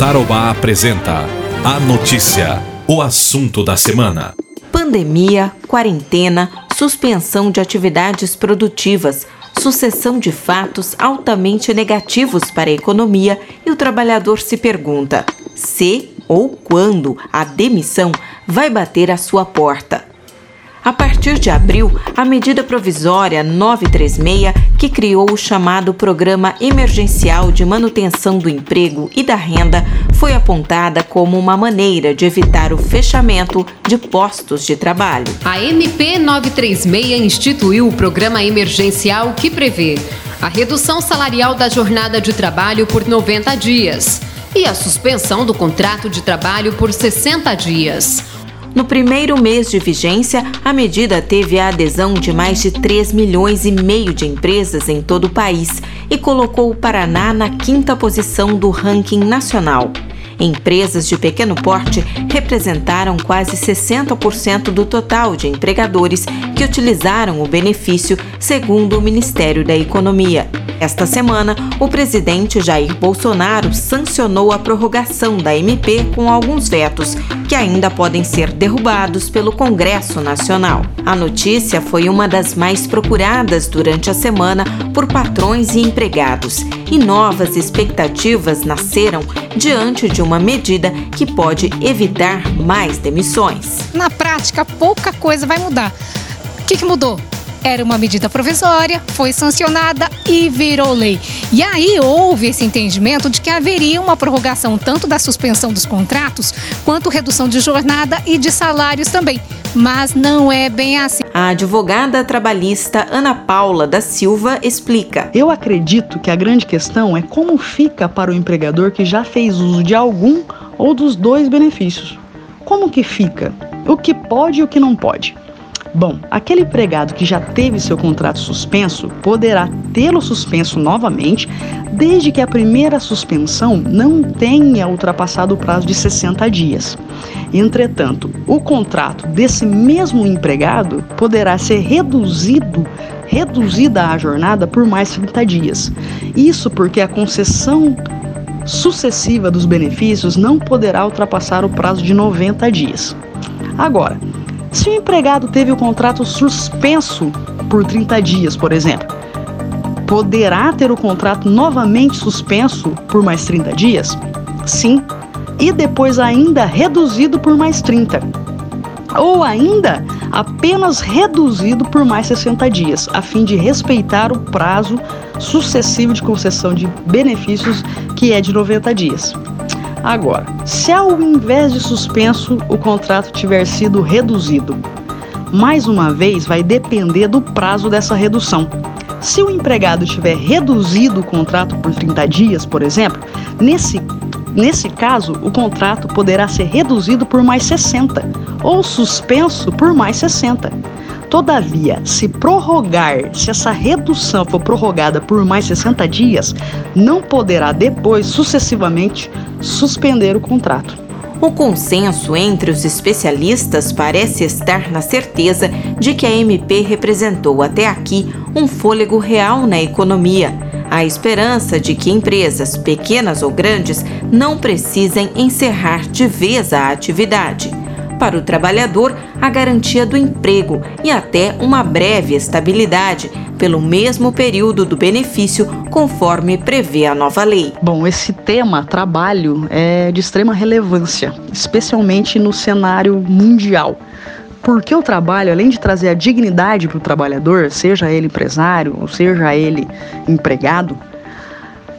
Tarobá apresenta a notícia, o assunto da semana. Pandemia, quarentena, suspensão de atividades produtivas, sucessão de fatos altamente negativos para a economia e o trabalhador se pergunta se ou quando a demissão vai bater à sua porta. Partir de abril, a medida provisória 936, que criou o chamado Programa Emergencial de Manutenção do Emprego e da Renda, foi apontada como uma maneira de evitar o fechamento de postos de trabalho. A MP 936 instituiu o programa emergencial que prevê a redução salarial da jornada de trabalho por 90 dias e a suspensão do contrato de trabalho por 60 dias. No primeiro mês de vigência, a medida teve a adesão de mais de 3 milhões e meio de empresas em todo o país e colocou o Paraná na quinta posição do ranking nacional. Empresas de pequeno porte representaram quase 60% do total de empregadores que utilizaram o benefício, segundo o Ministério da Economia. Esta semana, o presidente Jair Bolsonaro sancionou a prorrogação da MP com alguns vetos, que ainda podem ser derrubados pelo Congresso Nacional. A notícia foi uma das mais procuradas durante a semana por patrões e empregados, e novas expectativas nasceram diante de uma medida que pode evitar mais demissões. Na prática, pouca coisa vai mudar. O que, que mudou? Era uma medida provisória, foi sancionada e virou lei. E aí houve esse entendimento de que haveria uma prorrogação tanto da suspensão dos contratos, quanto redução de jornada e de salários também. Mas não é bem assim. A advogada trabalhista Ana Paula da Silva explica. Eu acredito que a grande questão é como fica para o empregador que já fez uso de algum ou dos dois benefícios. Como que fica? O que pode e o que não pode? Bom, aquele empregado que já teve seu contrato suspenso poderá tê-lo suspenso novamente, desde que a primeira suspensão não tenha ultrapassado o prazo de 60 dias. Entretanto, o contrato desse mesmo empregado poderá ser reduzido reduzida a jornada por mais 30 dias. Isso porque a concessão sucessiva dos benefícios não poderá ultrapassar o prazo de 90 dias. Agora, se o empregado teve o contrato suspenso por 30 dias, por exemplo, poderá ter o contrato novamente suspenso por mais 30 dias? Sim. E depois ainda reduzido por mais 30. Ou ainda apenas reduzido por mais 60 dias, a fim de respeitar o prazo sucessivo de concessão de benefícios, que é de 90 dias. Agora, se ao invés de suspenso o contrato tiver sido reduzido, mais uma vez vai depender do prazo dessa redução. Se o empregado tiver reduzido o contrato por 30 dias, por exemplo, nesse, nesse caso o contrato poderá ser reduzido por mais 60 ou suspenso por mais 60. Todavia, se prorrogar, se essa redução for prorrogada por mais 60 dias, não poderá depois, sucessivamente, suspender o contrato. O consenso entre os especialistas parece estar na certeza de que a MP representou até aqui um fôlego real na economia. A esperança de que empresas, pequenas ou grandes, não precisem encerrar de vez a atividade para o trabalhador a garantia do emprego e até uma breve estabilidade pelo mesmo período do benefício, conforme prevê a nova lei. Bom, esse tema, trabalho, é de extrema relevância, especialmente no cenário mundial. Porque o trabalho, além de trazer a dignidade para o trabalhador, seja ele empresário ou seja ele empregado,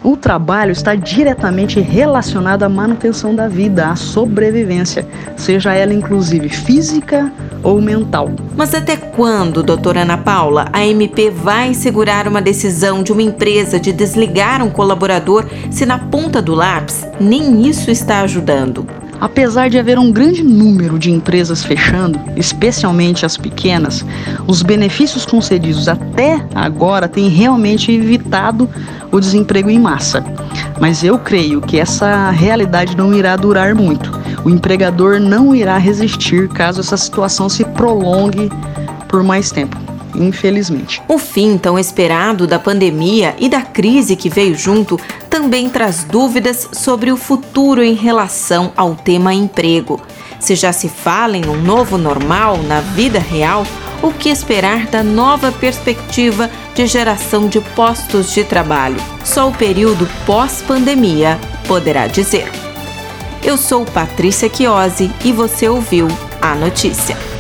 o trabalho está diretamente relacionado à manutenção da vida, à sobrevivência, seja ela inclusive física ou mental. Mas até quando, doutora Ana Paula, a MP vai segurar uma decisão de uma empresa de desligar um colaborador se na ponta do lápis nem isso está ajudando? Apesar de haver um grande número de empresas fechando, especialmente as pequenas, os benefícios concedidos até agora têm realmente evitado o desemprego em massa. Mas eu creio que essa realidade não irá durar muito. O empregador não irá resistir caso essa situação se prolongue por mais tempo. Infelizmente. O fim tão esperado da pandemia e da crise que veio junto também traz dúvidas sobre o futuro em relação ao tema emprego. Se já se fala em um novo normal na vida real, o que esperar da nova perspectiva de geração de postos de trabalho? Só o período pós-pandemia poderá dizer. Eu sou Patrícia Chiosi e você ouviu a notícia.